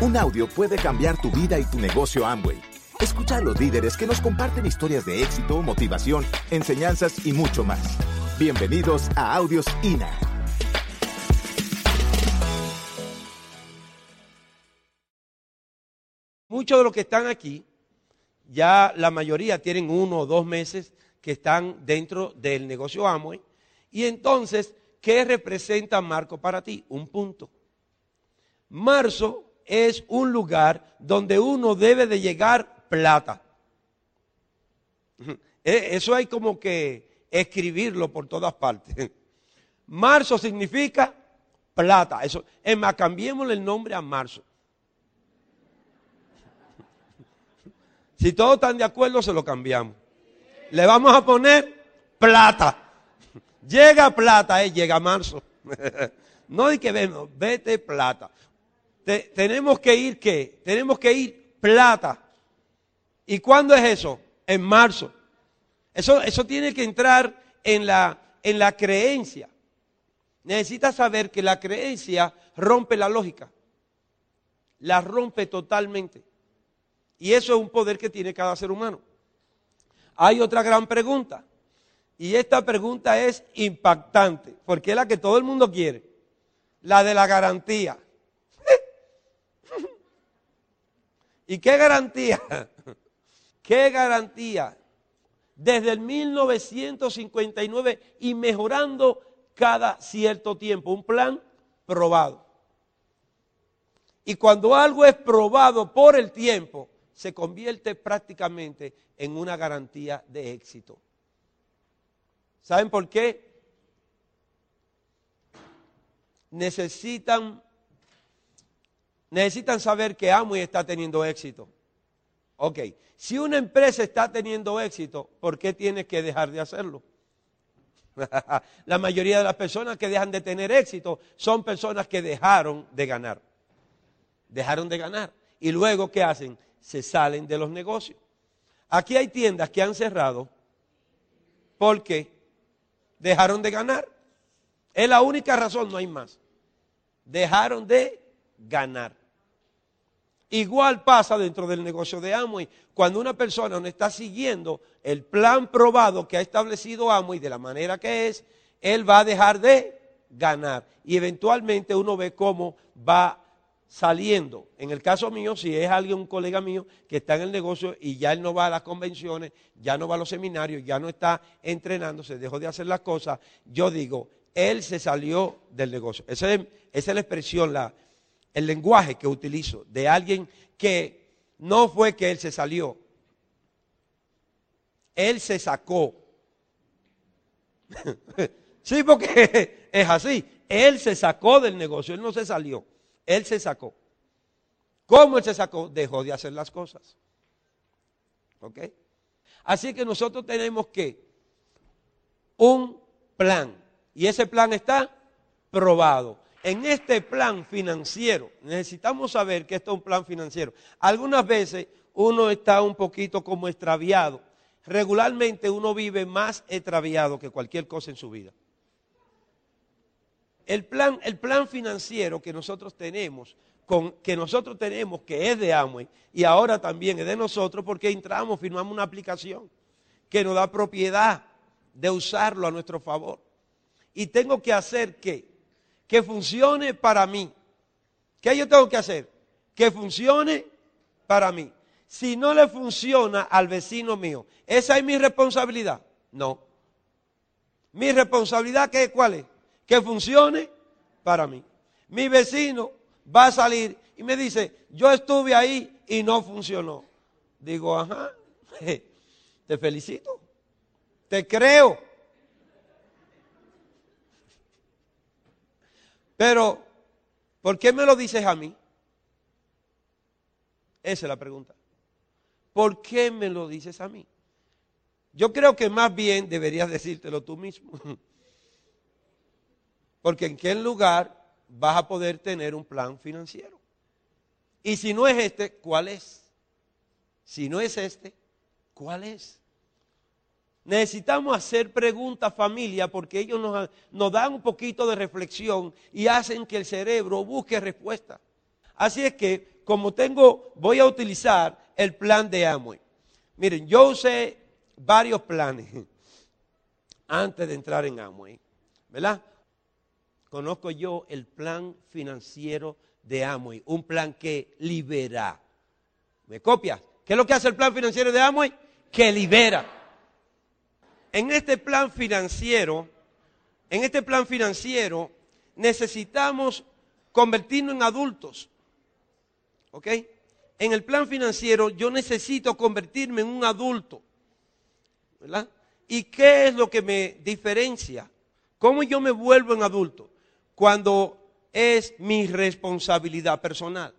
Un audio puede cambiar tu vida y tu negocio Amway. Escucha a los líderes que nos comparten historias de éxito, motivación, enseñanzas y mucho más. Bienvenidos a Audios INA. Muchos de los que están aquí, ya la mayoría tienen uno o dos meses que están dentro del negocio Amway. Y entonces, ¿qué representa Marco para ti? Un punto. Marzo es un lugar donde uno debe de llegar plata. Eh, eso hay como que escribirlo por todas partes. Marzo significa plata. Eso, es más, cambiémosle el nombre a marzo. Si todos están de acuerdo, se lo cambiamos. Le vamos a poner plata. Llega plata, eh, llega marzo. no hay que ver, vete plata tenemos que ir qué? Tenemos que ir plata. ¿Y cuándo es eso? En marzo. Eso, eso tiene que entrar en la, en la creencia. Necesitas saber que la creencia rompe la lógica. La rompe totalmente. Y eso es un poder que tiene cada ser humano. Hay otra gran pregunta. Y esta pregunta es impactante, porque es la que todo el mundo quiere. La de la garantía. ¿Y qué garantía? ¿Qué garantía? Desde el 1959 y mejorando cada cierto tiempo. Un plan probado. Y cuando algo es probado por el tiempo, se convierte prácticamente en una garantía de éxito. ¿Saben por qué? Necesitan necesitan saber que Amway está teniendo éxito. Ok, si una empresa está teniendo éxito, ¿por qué tiene que dejar de hacerlo? La mayoría de las personas que dejan de tener éxito son personas que dejaron de ganar. Dejaron de ganar. Y luego, ¿qué hacen? Se salen de los negocios. Aquí hay tiendas que han cerrado porque dejaron de ganar. Es la única razón, no hay más. Dejaron de ganar. Igual pasa dentro del negocio de Amway. Cuando una persona no está siguiendo el plan probado que ha establecido Amway de la manera que es, él va a dejar de ganar. Y eventualmente uno ve cómo va saliendo. En el caso mío, si es alguien, un colega mío que está en el negocio y ya él no va a las convenciones, ya no va a los seminarios, ya no está entrenándose, dejó de hacer las cosas, yo digo, él se salió del negocio. Esa es, esa es la expresión, la, el lenguaje que utilizo de alguien que no fue que él se salió, él se sacó. sí, porque es así. Él se sacó del negocio, él no se salió, él se sacó. ¿Cómo él se sacó? Dejó de hacer las cosas. ¿Ok? Así que nosotros tenemos que un plan. Y ese plan está probado en este plan financiero, necesitamos saber que esto es un plan financiero. Algunas veces uno está un poquito como extraviado. Regularmente uno vive más extraviado que cualquier cosa en su vida. El plan, el plan financiero que nosotros tenemos, que nosotros tenemos, que es de Amway, y ahora también es de nosotros, porque entramos, firmamos una aplicación que nos da propiedad de usarlo a nuestro favor. Y tengo que hacer que que funcione para mí. ¿Qué yo tengo que hacer? Que funcione para mí. Si no le funciona al vecino mío, ¿esa es mi responsabilidad? No. Mi responsabilidad, ¿qué, ¿cuál es? Que funcione para mí. Mi vecino va a salir y me dice, yo estuve ahí y no funcionó. Digo, ajá, te felicito, te creo. Pero, ¿por qué me lo dices a mí? Esa es la pregunta. ¿Por qué me lo dices a mí? Yo creo que más bien deberías decírtelo tú mismo. Porque en qué lugar vas a poder tener un plan financiero. Y si no es este, ¿cuál es? Si no es este, ¿cuál es? Necesitamos hacer preguntas familia porque ellos nos, dan un poquito de reflexión y hacen que el cerebro busque respuesta. Así es que como tengo, voy a utilizar el plan de Amway. Miren, yo usé varios planes antes de entrar en Amway, ¿verdad? Conozco yo el plan financiero de Amway, un plan que libera. ¿Me copias? ¿Qué es lo que hace el plan financiero de Amway? Que libera. En este plan financiero, en este plan financiero necesitamos convertirnos en adultos. ¿Ok? En el plan financiero yo necesito convertirme en un adulto. ¿Verdad? ¿Y qué es lo que me diferencia? ¿Cómo yo me vuelvo en adulto? Cuando es mi responsabilidad personal.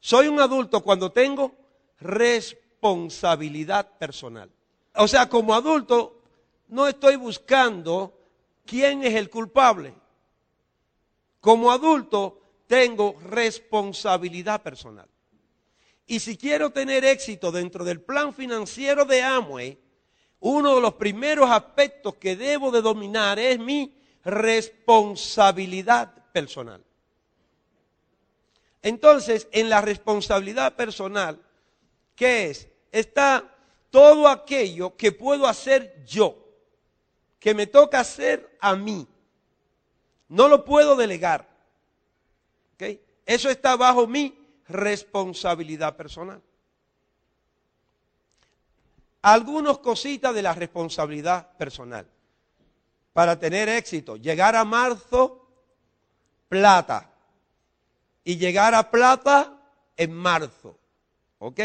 Soy un adulto cuando tengo responsabilidad personal. O sea, como adulto no estoy buscando quién es el culpable. Como adulto tengo responsabilidad personal. Y si quiero tener éxito dentro del plan financiero de Amway, uno de los primeros aspectos que debo de dominar es mi responsabilidad personal. Entonces, en la responsabilidad personal, ¿qué es? Está todo aquello que puedo hacer yo, que me toca hacer a mí. No lo puedo delegar. Eso está bajo mi responsabilidad personal. Algunas cositas de la responsabilidad personal. Para tener éxito, llegar a marzo, plata. Y llegar a plata en marzo. ¿Ok?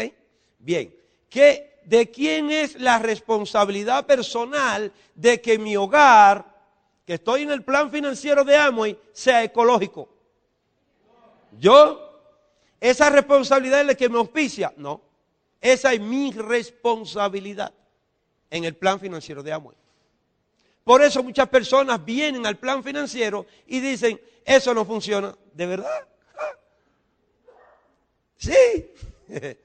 Bien. ¿Qué, ¿De quién es la responsabilidad personal de que mi hogar, que estoy en el plan financiero de Amway, sea ecológico? ¿Yo? ¿Esa responsabilidad es la que me auspicia? No. Esa es mi responsabilidad en el plan financiero de Amway. Por eso muchas personas vienen al plan financiero y dicen, eso no funciona. ¿De verdad? Sí.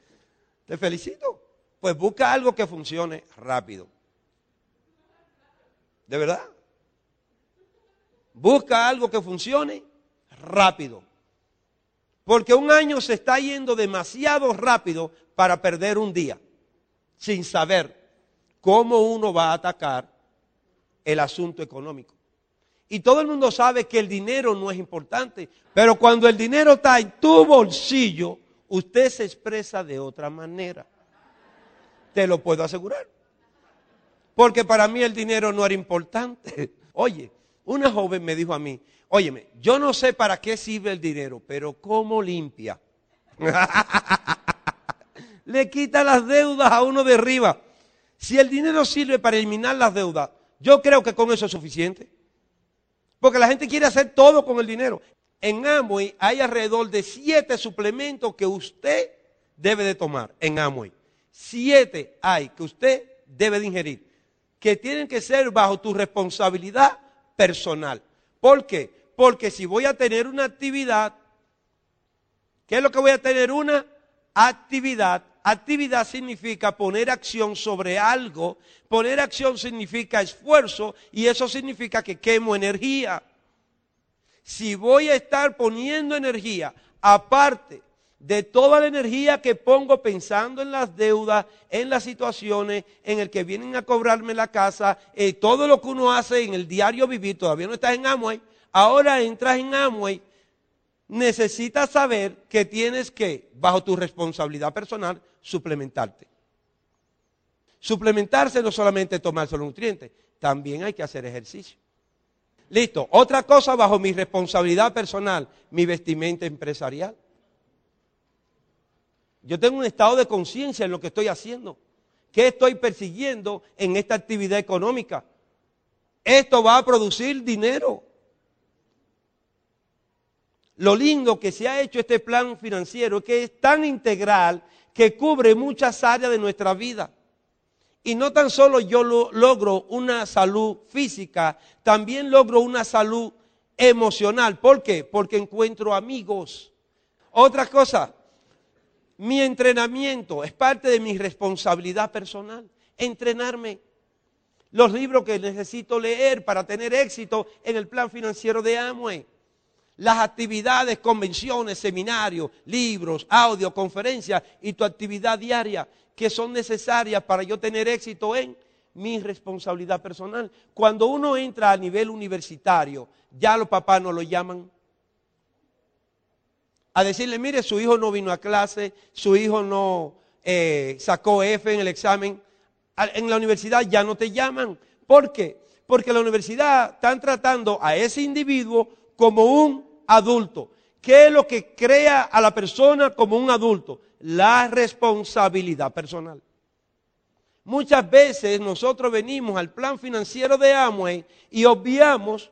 Te felicito. Pues busca algo que funcione rápido. ¿De verdad? Busca algo que funcione rápido. Porque un año se está yendo demasiado rápido para perder un día, sin saber cómo uno va a atacar el asunto económico. Y todo el mundo sabe que el dinero no es importante, pero cuando el dinero está en tu bolsillo, usted se expresa de otra manera. Te lo puedo asegurar. Porque para mí el dinero no era importante. Oye, una joven me dijo a mí, óyeme, yo no sé para qué sirve el dinero, pero ¿cómo limpia? Le quita las deudas a uno de arriba. Si el dinero sirve para eliminar las deudas, yo creo que con eso es suficiente. Porque la gente quiere hacer todo con el dinero. En Amway hay alrededor de siete suplementos que usted debe de tomar en Amway. Siete hay que usted debe de ingerir. Que tienen que ser bajo tu responsabilidad personal. ¿Por qué? Porque si voy a tener una actividad, ¿qué es lo que voy a tener? Una actividad. Actividad significa poner acción sobre algo. Poner acción significa esfuerzo y eso significa que quemo energía. Si voy a estar poniendo energía aparte de toda la energía que pongo pensando en las deudas, en las situaciones, en el que vienen a cobrarme la casa, eh, todo lo que uno hace en el diario vivir, todavía no estás en Amway, ahora entras en Amway, necesitas saber que tienes que, bajo tu responsabilidad personal, suplementarte. Suplementarse no solamente tomarse los nutrientes, también hay que hacer ejercicio. Listo. Otra cosa bajo mi responsabilidad personal, mi vestimenta empresarial. Yo tengo un estado de conciencia en lo que estoy haciendo. ¿Qué estoy persiguiendo en esta actividad económica? Esto va a producir dinero. Lo lindo que se ha hecho este plan financiero es que es tan integral que cubre muchas áreas de nuestra vida. Y no tan solo yo logro una salud física, también logro una salud emocional. ¿Por qué? Porque encuentro amigos. Otra cosa, mi entrenamiento es parte de mi responsabilidad personal. Entrenarme. Los libros que necesito leer para tener éxito en el plan financiero de Amway. las actividades, convenciones, seminarios, libros, audio, conferencias y tu actividad diaria que son necesarias para yo tener éxito en mi responsabilidad personal. Cuando uno entra a nivel universitario, ya los papás no lo llaman a decirle, mire, su hijo no vino a clase, su hijo no eh, sacó F en el examen. En la universidad ya no te llaman. ¿Por qué? Porque la universidad están tratando a ese individuo como un adulto. ¿Qué es lo que crea a la persona como un adulto? La responsabilidad personal. Muchas veces nosotros venimos al plan financiero de Amway y obviamos,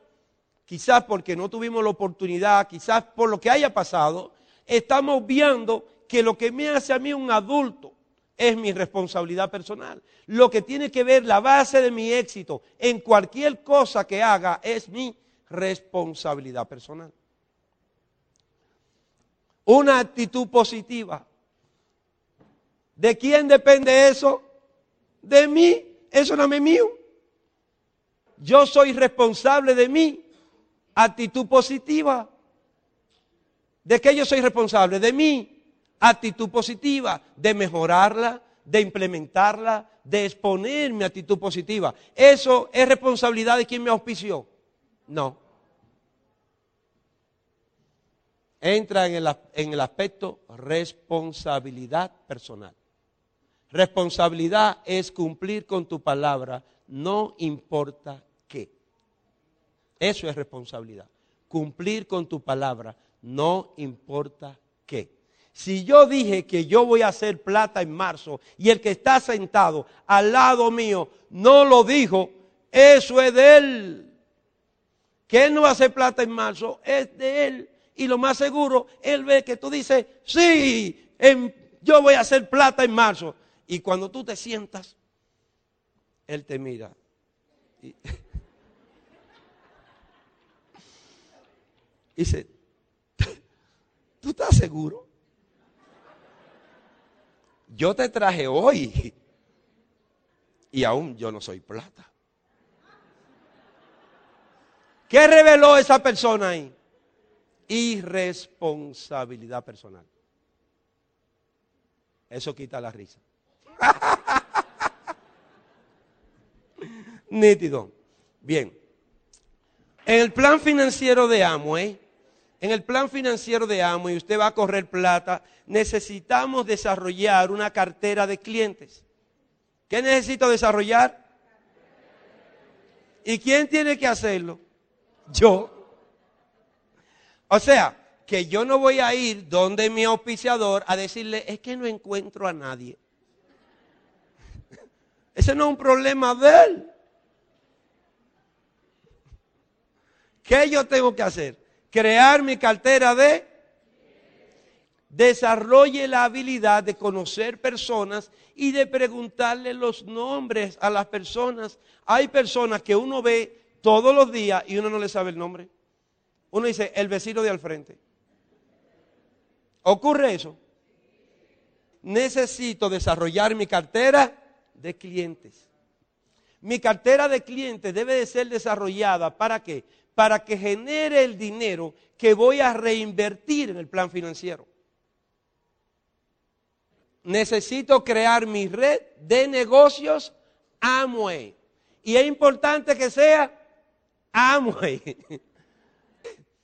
quizás porque no tuvimos la oportunidad, quizás por lo que haya pasado, estamos viendo que lo que me hace a mí un adulto es mi responsabilidad personal. Lo que tiene que ver la base de mi éxito en cualquier cosa que haga es mi responsabilidad personal. Una actitud positiva. ¿De quién depende eso? de mí, eso no es mío. Yo soy responsable de mí. Actitud positiva. ¿De qué yo soy responsable? De mí. Actitud positiva, de mejorarla, de implementarla, de exponer mi actitud positiva. ¿Eso es responsabilidad de quien me auspició? No. Entra en el, en el aspecto responsabilidad personal. Responsabilidad es cumplir con tu palabra, no importa. Eso es responsabilidad. Cumplir con tu palabra, no importa qué. Si yo dije que yo voy a hacer plata en marzo y el que está sentado al lado mío no lo dijo, eso es de él. Que él no va a hacer plata en marzo, es de él. Y lo más seguro, él ve que tú dices, sí, yo voy a hacer plata en marzo. Y cuando tú te sientas, Él te mira. Y, dice, ¿tú estás seguro? Yo te traje hoy y aún yo no soy plata. ¿Qué reveló esa persona ahí? Irresponsabilidad personal. Eso quita la risa. Nítido. Bien. En el plan financiero de Amway, en el plan financiero de Amway, usted va a correr plata, necesitamos desarrollar una cartera de clientes. ¿Qué necesito desarrollar? ¿Y quién tiene que hacerlo? Yo. O sea, que yo no voy a ir donde mi auspiciador a decirle, es que no encuentro a nadie. Ese no es un problema de él. ¿Qué yo tengo que hacer? Crear mi cartera de... Desarrolle la habilidad de conocer personas y de preguntarle los nombres a las personas. Hay personas que uno ve todos los días y uno no le sabe el nombre. Uno dice, el vecino de al frente. ¿Ocurre eso? Necesito desarrollar mi cartera de clientes. Mi cartera de clientes debe de ser desarrollada para qué? Para que genere el dinero que voy a reinvertir en el plan financiero. Necesito crear mi red de negocios Amway. Y es importante que sea Amway.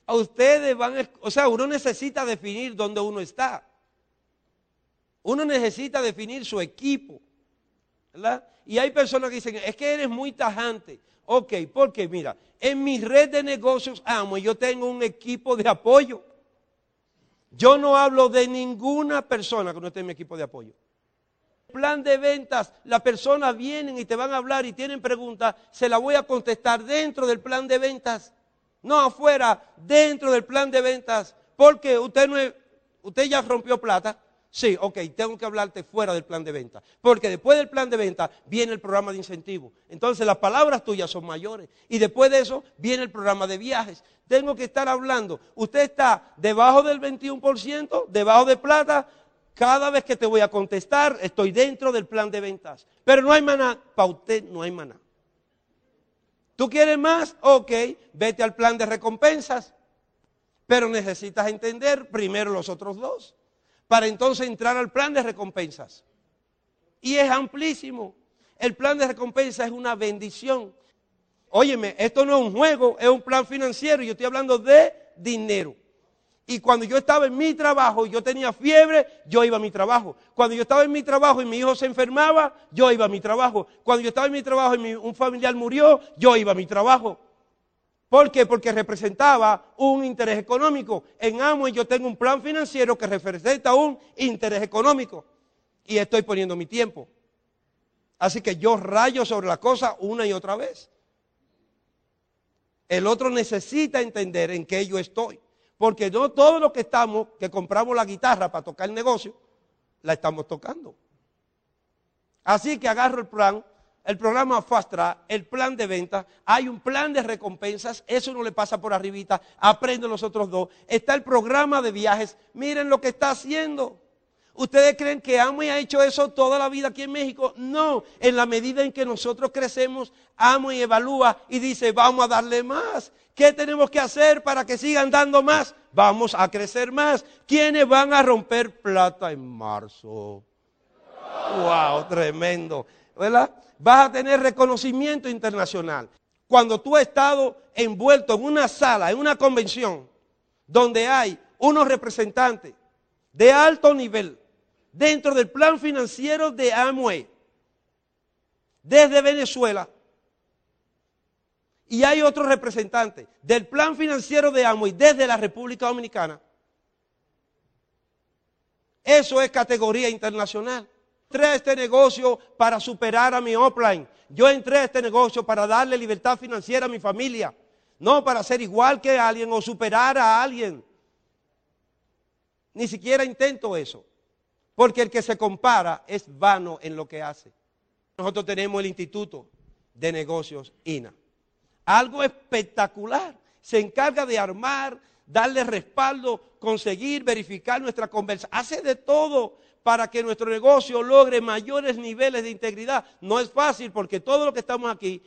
A ustedes van, o sea, uno necesita definir dónde uno está. Uno necesita definir su equipo. Y hay personas que dicen, es que eres muy tajante. Ok, porque mira, en mi red de negocios amo, yo tengo un equipo de apoyo. Yo no hablo de ninguna persona que no esté en mi equipo de apoyo. Plan de ventas, las personas vienen y te van a hablar y tienen preguntas, se la voy a contestar dentro del plan de ventas, no afuera, dentro del plan de ventas, porque usted no usted ya rompió plata, Sí, ok, tengo que hablarte fuera del plan de venta. Porque después del plan de venta viene el programa de incentivo. Entonces las palabras tuyas son mayores. Y después de eso viene el programa de viajes. Tengo que estar hablando. Usted está debajo del 21%, debajo de plata. Cada vez que te voy a contestar, estoy dentro del plan de ventas. Pero no hay maná. Para usted no hay maná. ¿Tú quieres más? Ok, vete al plan de recompensas. Pero necesitas entender primero los otros dos, para entonces entrar al plan de recompensas. Y es amplísimo. El plan de recompensa es una bendición. Óyeme, esto no es un juego, es un plan financiero. Yo estoy hablando de dinero. Y cuando yo estaba en mi trabajo y yo tenía fiebre, yo iba a mi trabajo. Cuando yo estaba en mi trabajo y mi hijo se enfermaba, yo iba a mi trabajo. Cuando yo estaba en mi trabajo y un familiar murió, yo iba a mi trabajo. ¿Por qué? Porque representaba un interés económico. En Amway yo tengo un plan financiero que representa un interés económico. Y estoy poniendo mi tiempo. Así que yo rayo sobre la cosa una y otra vez. El otro necesita entender en qué yo estoy. Porque no todo lo que estamos, que compramos la guitarra para tocar el negocio, la estamos tocando. Así que agarro el plan, el programa Fast Track, el plan de venta, hay un plan de recompensas, eso no le pasa por arribita, aprende los otros dos. Está el programa de viajes, miren lo que está haciendo. ¿Ustedes creen que Amway ha hecho eso toda la vida aquí en México? No, en la medida en que nosotros crecemos, Amway evalúa y dice, vamos a darle más. ¿Qué tenemos que hacer para que sigan dando más? Vamos a crecer más. ¿Quiénes van a romper plata en marzo? ¡Wow! Tremendo. ¿Verdad? Vas a tener reconocimiento internacional. Cuando tú has estado envuelto en una sala, en una convención, donde hay unos representantes de alto nivel dentro del plan financiero de Amway, desde Venezuela, y hay otro representante del plan financiero de Amway desde la República Dominicana. Eso es categoría internacional. Entré a este negocio para superar a mi offline. Yo entré a este negocio para darle libertad financiera a mi familia. No para ser igual que alguien o superar a alguien. Ni siquiera intento eso. Porque el que se compara es vano en lo que hace. Nosotros tenemos el Instituto de Negocios INA algo espectacular. Se encarga de armar, darle respaldo, conseguir, verificar nuestra conversación. Hace de todo para que nuestro negocio logre mayores niveles de integridad. No es fácil porque todo lo que estamos aquí,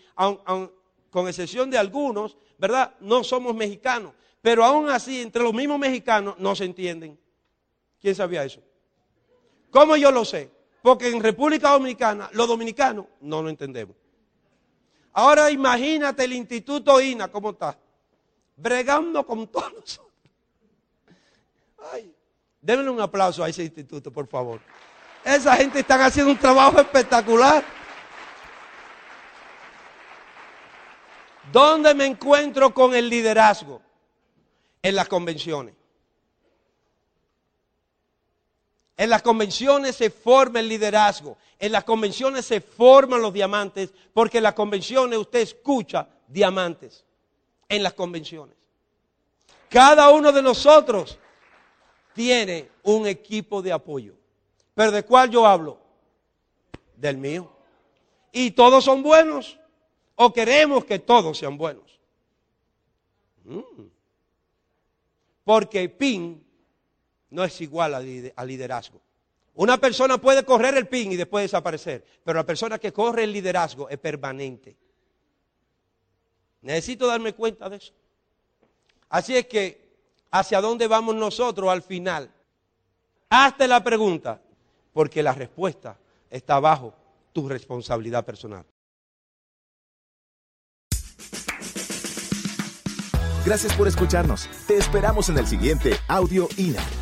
con excepción de algunos, ¿verdad? No somos mexicanos. Pero aún así, entre los mismos mexicanos no se entienden. ¿Quién sabía eso? ¿Cómo yo lo sé? Porque en República Dominicana, los dominicanos no lo entendemos. Ahora imagínate el Instituto INA, ¿cómo está? Bregando con todos nosotros. Ay, denle un aplauso a ese instituto, por favor. Esa gente está haciendo un trabajo espectacular. ¿Dónde me encuentro con el liderazgo? En las convenciones. En las convenciones se forma el liderazgo. En las convenciones se forman los diamantes, porque en las convenciones usted escucha diamantes. En las convenciones. Cada uno de nosotros tiene un equipo de apoyo. ¿Pero de cuál yo hablo? Del mío. ¿Y todos son buenos? ¿O queremos que todos sean buenos? Mm. Porque PIN no es igual al liderazgo. Una persona puede correr el pin y después desaparecer, pero la persona que corre el liderazgo es permanente. Necesito darme cuenta de eso. Así es que, ¿hacia dónde vamos nosotros al final? Hazte la pregunta, porque la respuesta está bajo tu responsabilidad personal. Gracias por escucharnos. Te esperamos en el siguiente Audio INA.